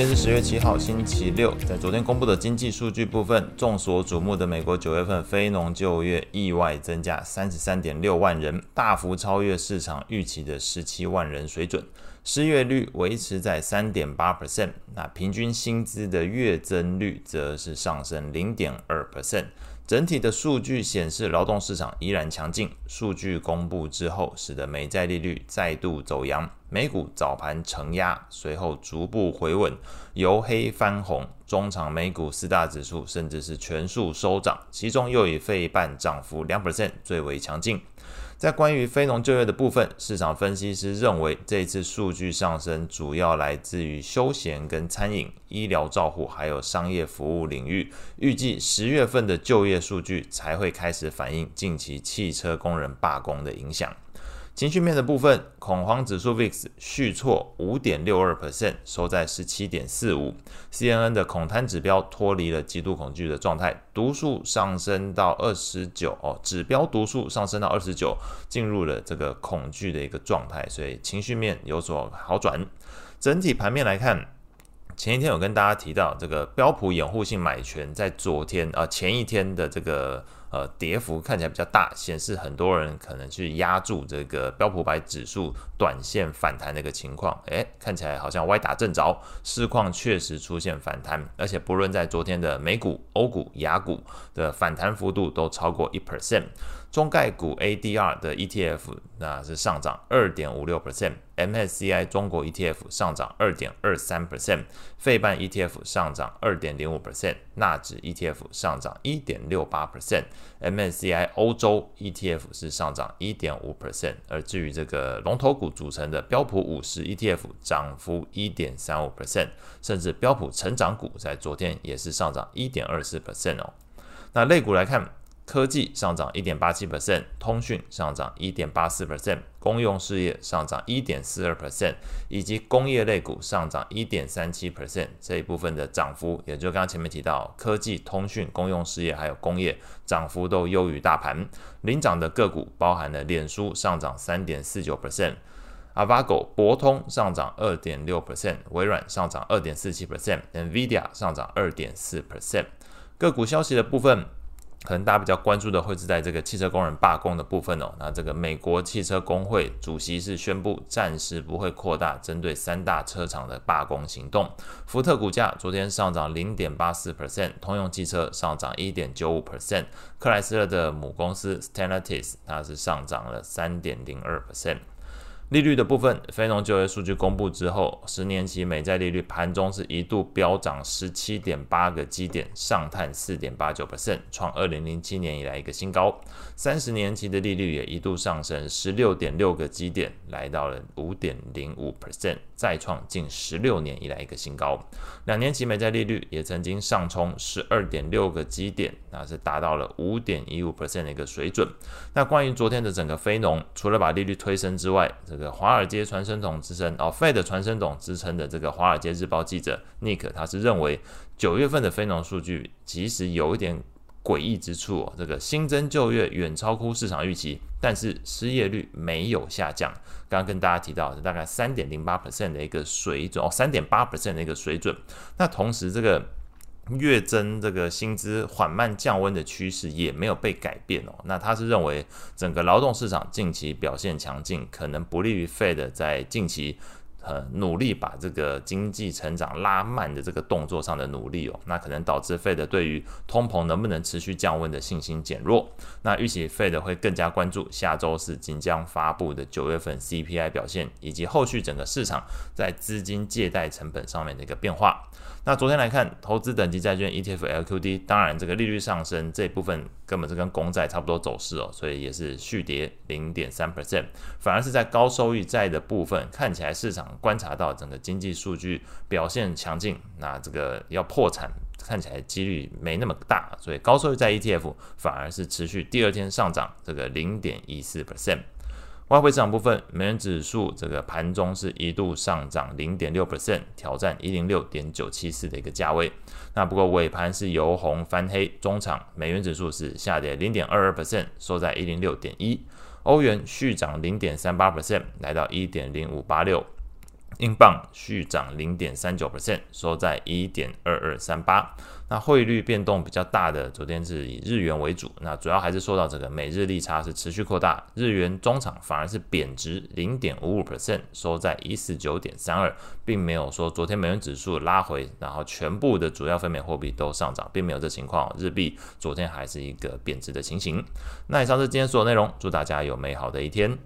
今天是十月七号，星期六。在昨天公布的经济数据部分，众所瞩目的美国九月份非农就业意外增加三十三点六万人，大幅超越市场预期的十七万人水准。失业率维持在三点八 percent，那平均薪资的月增率则是上升零点二 percent。整体的数据显示，劳动市场依然强劲。数据公布之后，使得美债利率再度走扬，美股早盘承压，随后逐步回稳，由黑翻红。中场美股四大指数甚至是全数收涨，其中又以费半涨幅两 percent 最为强劲。在关于非农就业的部分，市场分析师认为，这次数据上升主要来自于休闲跟餐饮、医疗照护还有商业服务领域。预计十月份的就业数据才会开始反映近期汽车工人罢工的影响。情绪面的部分，恐慌指数 VIX 续挫五点六二 percent，收在十七点四五。CNN 的恐贪指标脱离了极度恐惧的状态，读数上升到二十九哦，指标读数上升到二十九，进入了这个恐惧的一个状态，所以情绪面有所好转。整体盘面来看，前一天有跟大家提到，这个标普掩护性买权在昨天啊、呃、前一天的这个。呃，跌幅看起来比较大，显示很多人可能去压住这个标普白指数短线反弹的一个情况。诶，看起来好像歪打正着，市况确实出现反弹，而且不论在昨天的美股、欧股、亚股的反弹幅度都超过一 percent。中概股 ADR 的 ETF 那是上涨二点五六 percent，MSCI 中国 ETF 上涨二点二三 percent，费半 ETF 上涨二点零五 percent，纳指 ETF 上涨一点六八 percent MSCI 欧洲 ETF 是上涨一点五 percent，而至于这个龙头股组成的标普五十 ETF 涨幅一点三五 percent，甚至标普成长股在昨天也是上涨一点二四 percent 哦。那类股来看。科技上涨一点八七 percent，通讯上涨一点八四 percent，公用事业上涨一点四二 percent，以及工业类股上涨一点三七 percent。这一部分的涨幅，也就刚刚前面提到，科技、通讯、公用事业还有工业涨幅都优于大盘。领涨的个股包含了脸书上涨三点四九 percent，Avago 博通上涨二点六 percent，微软上涨二点四七 percent，NVIDIA 上涨二点四 percent。个股消息的部分。可能大家比较关注的会是在这个汽车工人罢工的部分哦。那这个美国汽车工会主席是宣布暂时不会扩大针对三大车厂的罢工行动。福特股价昨天上涨零点八四 percent，通用汽车上涨一点九五 percent，克莱斯勒的母公司 Stellantis 它是上涨了三点零二 percent。利率的部分，非农就业数据公布之后，十年期美债利率盘中是一度飙涨十七点八个基点，上探四点八九 percent，创二零零七年以来一个新高。三十年期的利率也一度上升十六点六个基点，来到了五点零五 percent，再创近十六年以来一个新高。两年期美债利率也曾经上冲十二点六个基点，那是达到了五点一五 percent 的一个水准。那关于昨天的整个非农，除了把利率推升之外，这华尔街传声筒之称哦，Fed 传声筒之称的这个《华尔街日报》记者 Nick，他是认为九月份的非农数据其实有一点诡异之处哦，这个新增就业远超乎市场预期，但是失业率没有下降。刚刚跟大家提到是大概三点零八 percent 的一个水准哦，三点八 percent 的一个水准。那同时这个。月增这个薪资缓慢降温的趋势也没有被改变哦。那他是认为整个劳动市场近期表现强劲，可能不利于 Fed 在近期呃努力把这个经济成长拉慢的这个动作上的努力哦。那可能导致 Fed 对于通膨能不能持续降温的信心减弱。那预期 Fed 会更加关注下周四即将发布的九月份 CPI 表现，以及后续整个市场在资金借贷成本上面的一个变化。那昨天来看，投资等级债券 ETF LQD，当然这个利率上升这部分根本是跟公债差不多走势哦，所以也是续跌零点三 percent，反而是在高收益债的部分，看起来市场观察到整个经济数据表现强劲，那这个要破产看起来几率没那么大，所以高收益债 ETF 反而是持续第二天上涨这个零点一四 percent。外汇市场部分，美元指数这个盘中是一度上涨零点六 percent，挑战一零六点九七四的一个价位。那不过尾盘是由红翻黑，中场美元指数是下跌零点二二 percent，收在一零六点一。欧元续涨零点三八 percent，来到一点零五八六。英镑续涨零点三九 percent，收在一点二二三八。那汇率变动比较大的，昨天是以日元为主，那主要还是受到这个美日利差是持续扩大，日元中场反而是贬值零点五五 percent，收在一四九点三二，并没有说昨天美元指数拉回，然后全部的主要非美货币都上涨，并没有这情况，日币昨天还是一个贬值的情形。那以上是今天所有内容，祝大家有美好的一天。